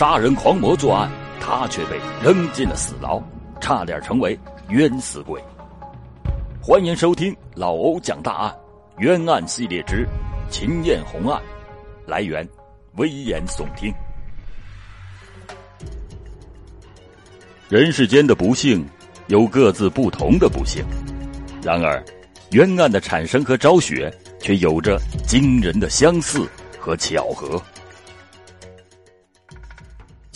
杀人狂魔作案，他却被扔进了死牢，差点成为冤死鬼。欢迎收听老欧讲大案冤案系列之秦艳红案，来源危言耸听。人世间的不幸有各自不同的不幸，然而冤案的产生和昭雪却有着惊人的相似和巧合。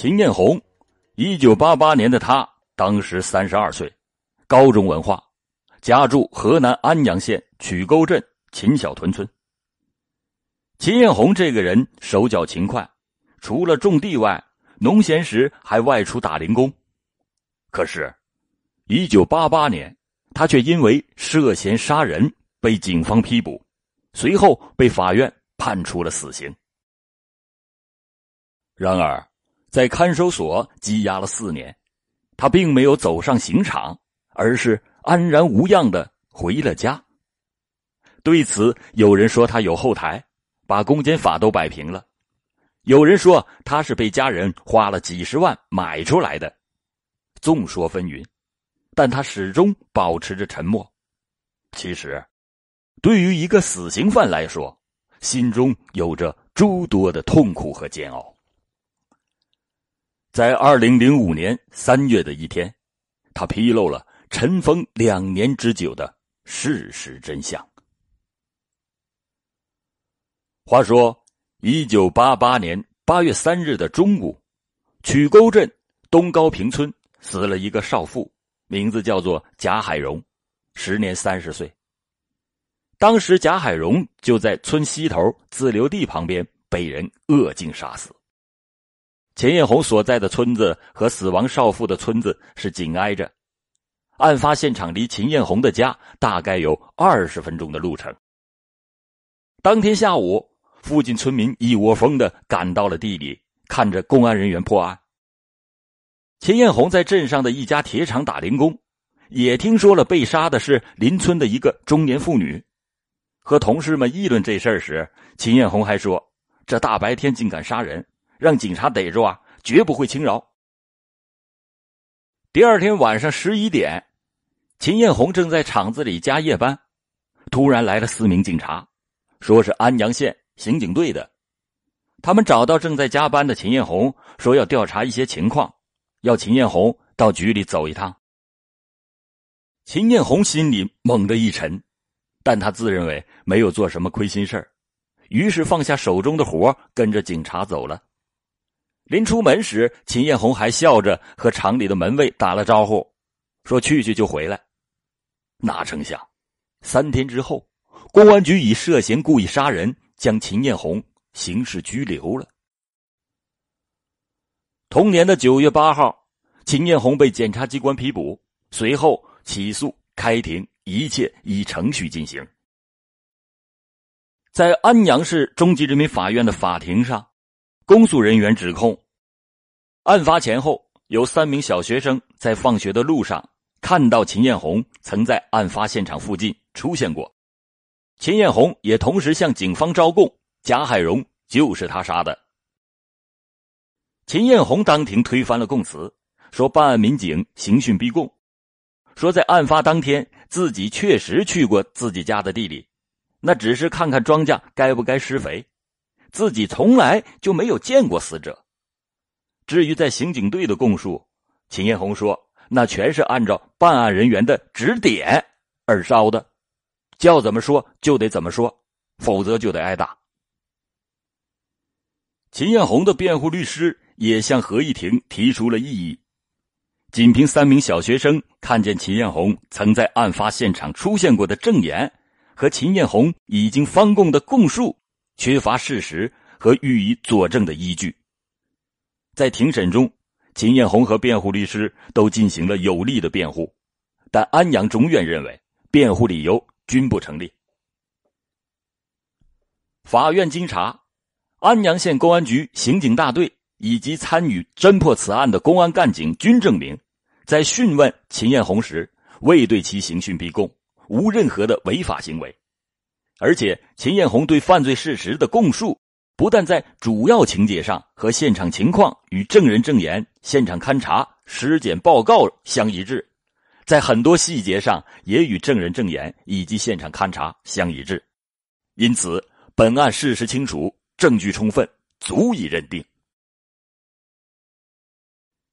秦艳红，一九八八年的她当时三十二岁，高中文化，家住河南安阳县曲沟镇秦小屯村。秦艳红这个人手脚勤快，除了种地外，农闲时还外出打零工。可是，一九八八年，他却因为涉嫌杀人被警方批捕，随后被法院判处了死刑。然而，在看守所羁押了四年，他并没有走上刑场，而是安然无恙的回了家。对此，有人说他有后台，把公检法都摆平了；有人说他是被家人花了几十万买出来的。众说纷纭，但他始终保持着沉默。其实，对于一个死刑犯来说，心中有着诸多的痛苦和煎熬。在二零零五年三月的一天，他披露了尘封两年之久的事实真相。话说，一九八八年八月三日的中午，曲沟镇东高坪村死了一个少妇，名字叫做贾海荣，时年三十岁。当时，贾海荣就在村西头自留地旁边被人恶劲杀死。钱艳红所在的村子和死亡少妇的村子是紧挨着，案发现场离秦艳红的家大概有二十分钟的路程。当天下午，附近村民一窝蜂的赶到了地里，看着公安人员破案。秦艳红在镇上的一家铁厂打零工，也听说了被杀的是邻村的一个中年妇女。和同事们议论这事儿时，秦艳红还说：“这大白天竟敢杀人！”让警察逮住啊，绝不会轻饶。第二天晚上十一点，秦艳红正在厂子里加夜班，突然来了四名警察，说是安阳县刑警队的。他们找到正在加班的秦艳红，说要调查一些情况，要秦艳红到局里走一趟。秦艳红心里猛地一沉，但他自认为没有做什么亏心事，于是放下手中的活，跟着警察走了。临出门时，秦艳红还笑着和厂里的门卫打了招呼，说去去就回来。哪成想，三天之后，公安局以涉嫌故意杀人将秦艳红刑事拘留了。同年的九月八号，秦艳红被检察机关批捕，随后起诉开庭，一切依程序进行。在安阳市中级人民法院的法庭上。公诉人员指控，案发前后有三名小学生在放学的路上看到秦艳红曾在案发现场附近出现过，秦艳红也同时向警方招供，贾海荣就是他杀的。秦艳红当庭推翻了供词，说办案民警刑讯逼供，说在案发当天自己确实去过自己家的地里，那只是看看庄稼该不该施肥。自己从来就没有见过死者。至于在刑警队的供述，秦艳红说，那全是按照办案人员的指点而招的，叫怎么说就得怎么说，否则就得挨打。秦艳红的辩护律师也向合议庭提出了异议，仅凭三名小学生看见秦艳红曾在案发现场出现过的证言，和秦艳红已经翻供的供述。缺乏事实和予以佐证的依据。在庭审中，秦艳红和辩护律师都进行了有力的辩护，但安阳中院认为辩护理由均不成立。法院经查，安阳县公安局刑警大队以及参与侦破此案的公安干警均证明，在讯问秦艳红时未对其刑讯逼供，无任何的违法行为。而且，秦艳红对犯罪事实的供述不但在主要情节上和现场情况与证人证言、现场勘查、尸检报告相一致，在很多细节上也与证人证言以及现场勘查相一致，因此本案事实清楚，证据充分，足以认定。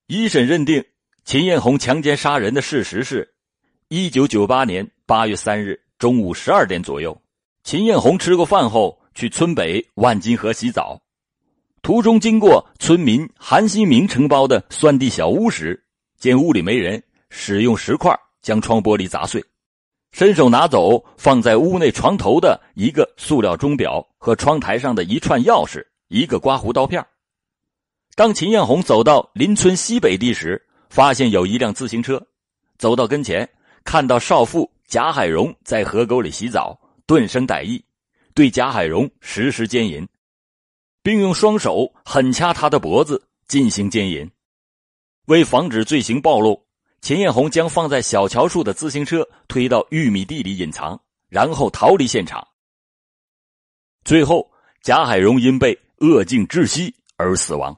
一审认定秦艳红强奸杀人的事实是：一九九八年八月三日中午十二点左右，秦艳红吃过饭后。去村北万金河洗澡，途中经过村民韩新明承包的酸地小屋时，见屋里没人，使用石块将窗玻璃砸碎，伸手拿走放在屋内床头的一个塑料钟表和窗台上的一串钥匙、一个刮胡刀片。当秦艳红走到邻村西北地时，发现有一辆自行车，走到跟前，看到少妇贾海荣在河沟里洗澡，顿生歹意。对贾海荣实施奸淫，并用双手狠掐他的脖子进行奸淫。为防止罪行暴露，秦艳红将放在小桥处的自行车推到玉米地里隐藏，然后逃离现场。最后，贾海荣因被扼颈窒息而死亡。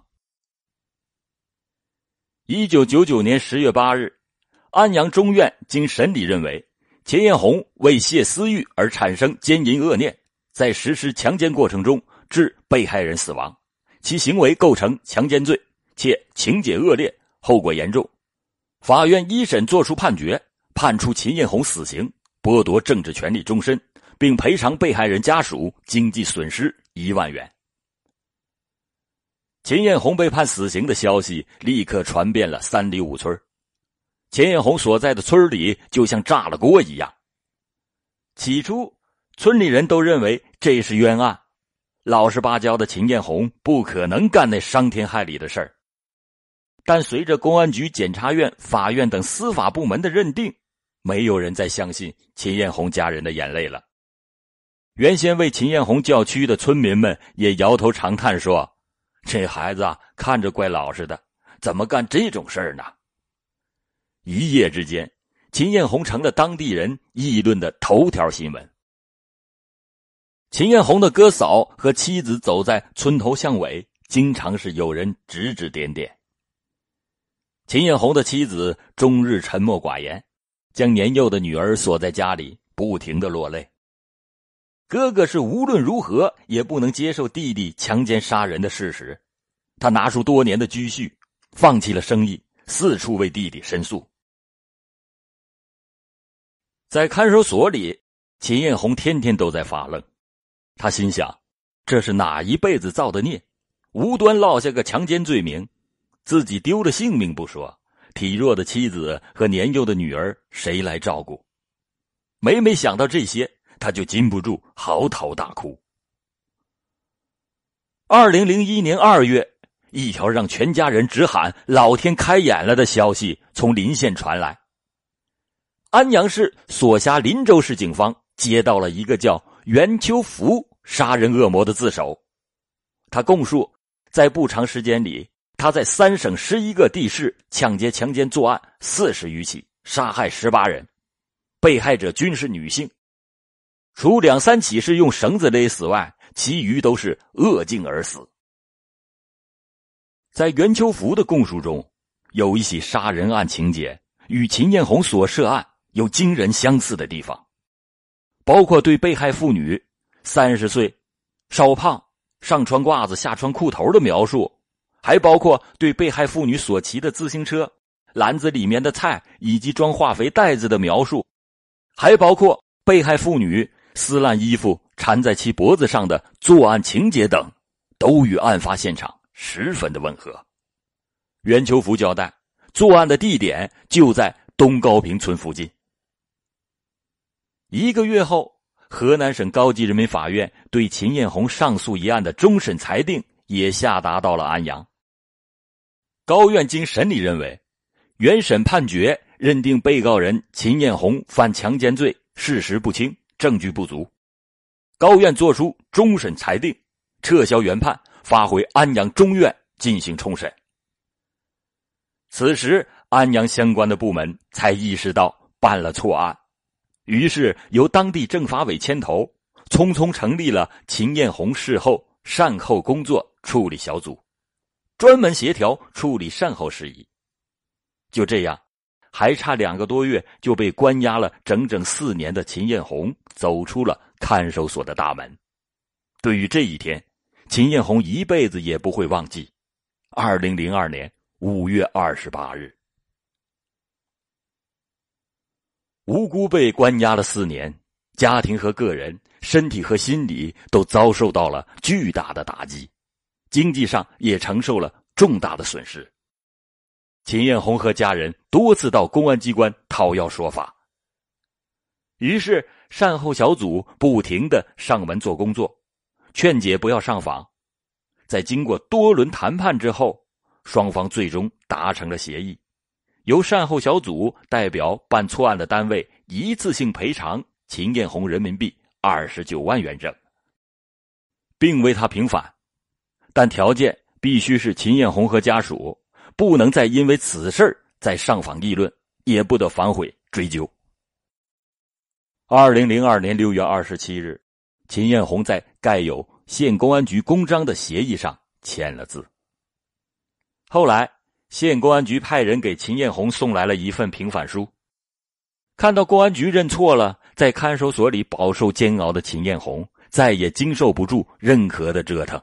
一九九九年十月八日，安阳中院经审理认为，秦艳红为泄私欲而产生奸淫恶念。在实施强奸过程中致被害人死亡，其行为构成强奸罪，且情节恶劣，后果严重。法院一审作出判决，判处秦艳红死刑，剥夺政治权利终身，并赔偿被害人家属经济损失一万元。秦艳红被判死刑的消息立刻传遍了三里五村，秦艳红所在的村里就像炸了锅一样。起初。村里人都认为这是冤案，老实巴交的秦艳红不可能干那伤天害理的事儿。但随着公安局、检察院、法院等司法部门的认定，没有人再相信秦艳红家人的眼泪了。原先为秦艳红叫屈的村民们也摇头长叹说：“这孩子啊，看着怪老实的，怎么干这种事儿呢？”一夜之间，秦艳红成了当地人议论的头条新闻。秦艳红的哥嫂和妻子走在村头巷尾，经常是有人指指点点。秦艳红的妻子终日沉默寡言，将年幼的女儿锁在家里，不停的落泪。哥哥是无论如何也不能接受弟弟强奸杀人的事实，他拿出多年的积蓄，放弃了生意，四处为弟弟申诉。在看守所里，秦艳红天天都在发愣。他心想：“这是哪一辈子造的孽？无端落下个强奸罪名，自己丢了性命不说，体弱的妻子和年幼的女儿谁来照顾？”每每想到这些，他就禁不住嚎啕大哭。二零零一年二月，一条让全家人直喊“老天开眼了”的消息从临县传来：安阳市所辖林州市警方接到了一个叫……袁秋福杀人恶魔的自首，他供述，在不长时间里，他在三省十一个地市抢劫、强奸作案四十余起，杀害十八人，被害者均是女性，除两三起是用绳子勒死外，其余都是扼颈而死。在袁秋福的供述中，有一起杀人案情节与秦艳红所涉案有惊人相似的地方。包括对被害妇女三十岁、稍胖、上穿褂子下穿裤头的描述，还包括对被害妇女所骑的自行车、篮子里面的菜以及装化肥袋子的描述，还包括被害妇女撕烂衣服缠在其脖子上的作案情节等，都与案发现场十分的吻合。袁秋福交代，作案的地点就在东高坪村附近。一个月后，河南省高级人民法院对秦艳红上诉一案的终审裁定也下达到了安阳。高院经审理认为，原审判决认定被告人秦艳红犯强奸罪事实不清，证据不足。高院作出终审裁定，撤销原判，发回安阳中院进行重审。此时，安阳相关的部门才意识到办了错案。于是由当地政法委牵头，匆匆成立了秦艳红事后善后工作处理小组，专门协调处理善后事宜。就这样，还差两个多月就被关押了整整四年的秦艳红走出了看守所的大门。对于这一天，秦艳红一辈子也不会忘记。二零零二年五月二十八日，无辜被关押了四年，家庭和个人身体和心理都遭受到了巨大的打击，经济上也承受了重大的损失。秦艳红和家人多次到公安机关讨要说法，于是善后小组不停的上门做工作。劝解不要上访，在经过多轮谈判之后，双方最终达成了协议，由善后小组代表办错案的单位一次性赔偿秦艳红人民币二十九万元整，并为他平反，但条件必须是秦艳红和家属不能再因为此事再上访议论，也不得反悔追究。二零零二年六月二十七日。秦艳红在盖有县公安局公章的协议上签了字。后来，县公安局派人给秦艳红送来了一份平反书。看到公安局认错了，在看守所里饱受煎熬的秦艳红，再也经受不住任何的折腾，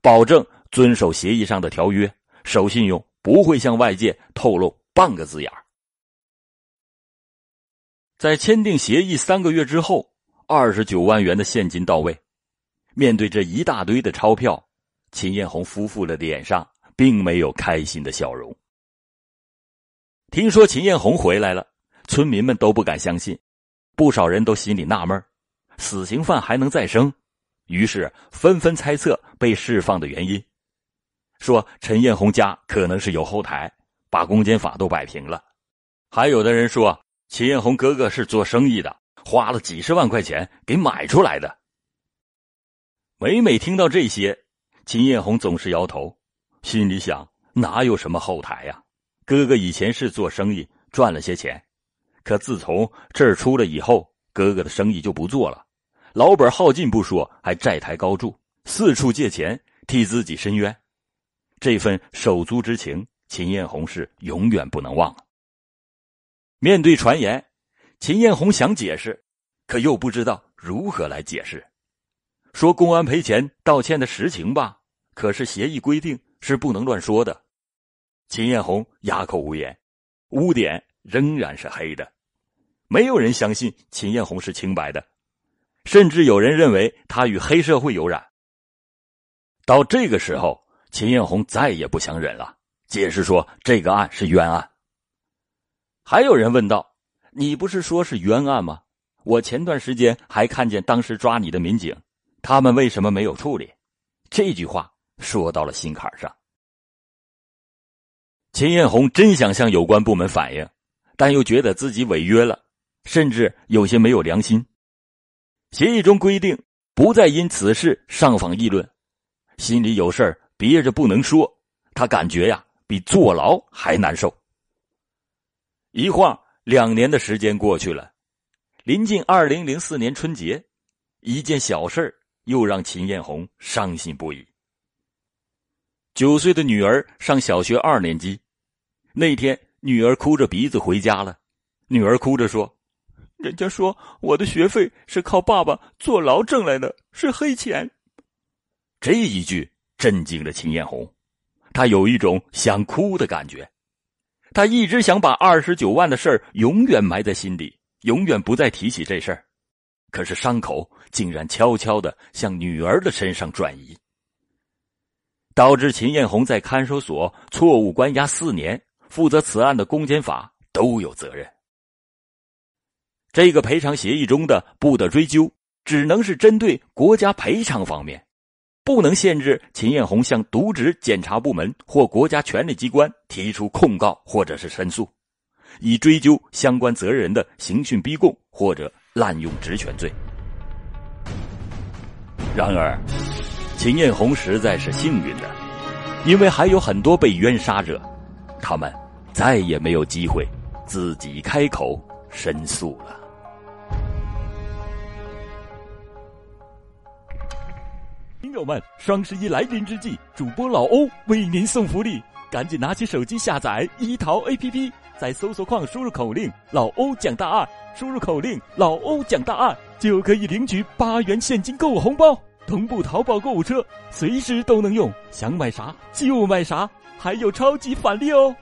保证遵守协议上的条约，守信用，不会向外界透露半个字眼在签订协议三个月之后。二十九万元的现金到位，面对这一大堆的钞票，秦艳红夫妇的脸上并没有开心的笑容。听说秦艳红回来了，村民们都不敢相信，不少人都心里纳闷死刑犯还能再生？于是纷纷猜测被释放的原因，说陈艳红家可能是有后台，把公检法都摆平了。还有的人说，秦艳红哥哥是做生意的。花了几十万块钱给买出来的。每每听到这些，秦艳红总是摇头，心里想：哪有什么后台呀？哥哥以前是做生意赚了些钱，可自从这儿出了以后，哥哥的生意就不做了，老本耗尽不说，还债台高筑，四处借钱替自己申冤。这份手足之情，秦艳红是永远不能忘了。面对传言。秦艳红想解释，可又不知道如何来解释。说公安赔钱道歉的实情吧，可是协议规定是不能乱说的。秦艳红哑口无言，污点仍然是黑的，没有人相信秦艳红是清白的，甚至有人认为他与黑社会有染。到这个时候，秦艳红再也不想忍了，解释说这个案是冤案。还有人问道。你不是说是冤案吗？我前段时间还看见当时抓你的民警，他们为什么没有处理？这句话说到了心坎上。秦艳红真想向有关部门反映，但又觉得自己违约了，甚至有些没有良心。协议中规定不再因此事上访议论，心里有事儿憋着不能说，他感觉呀比坐牢还难受。一晃。两年的时间过去了，临近二零零四年春节，一件小事又让秦艳红伤心不已。九岁的女儿上小学二年级，那天女儿哭着鼻子回家了。女儿哭着说：“人家说我的学费是靠爸爸坐牢挣来的，是黑钱。”这一句震惊了秦艳红，她有一种想哭的感觉。他一直想把二十九万的事儿永远埋在心里，永远不再提起这事儿。可是伤口竟然悄悄的向女儿的身上转移，导致秦艳红在看守所错误关押四年。负责此案的公检法都有责任。这个赔偿协议中的不得追究，只能是针对国家赔偿方面。不能限制秦艳红向渎职检察部门或国家权力机关提出控告或者是申诉，以追究相关责任人的刑讯逼供或者滥用职权罪。然而，秦艳红实在是幸运的因为还有很多被冤杀者他们再也没有机会自己开口申诉了。听友们双十一来临之际主播老欧为您送福利赶紧拿起手机下载一淘 app 在搜索框输入口令老欧讲大二输入口令老欧讲大二就可以领取八元现金购物红包。同步淘宝购物车随时都能用想买啥就买啥还有超级返利哦。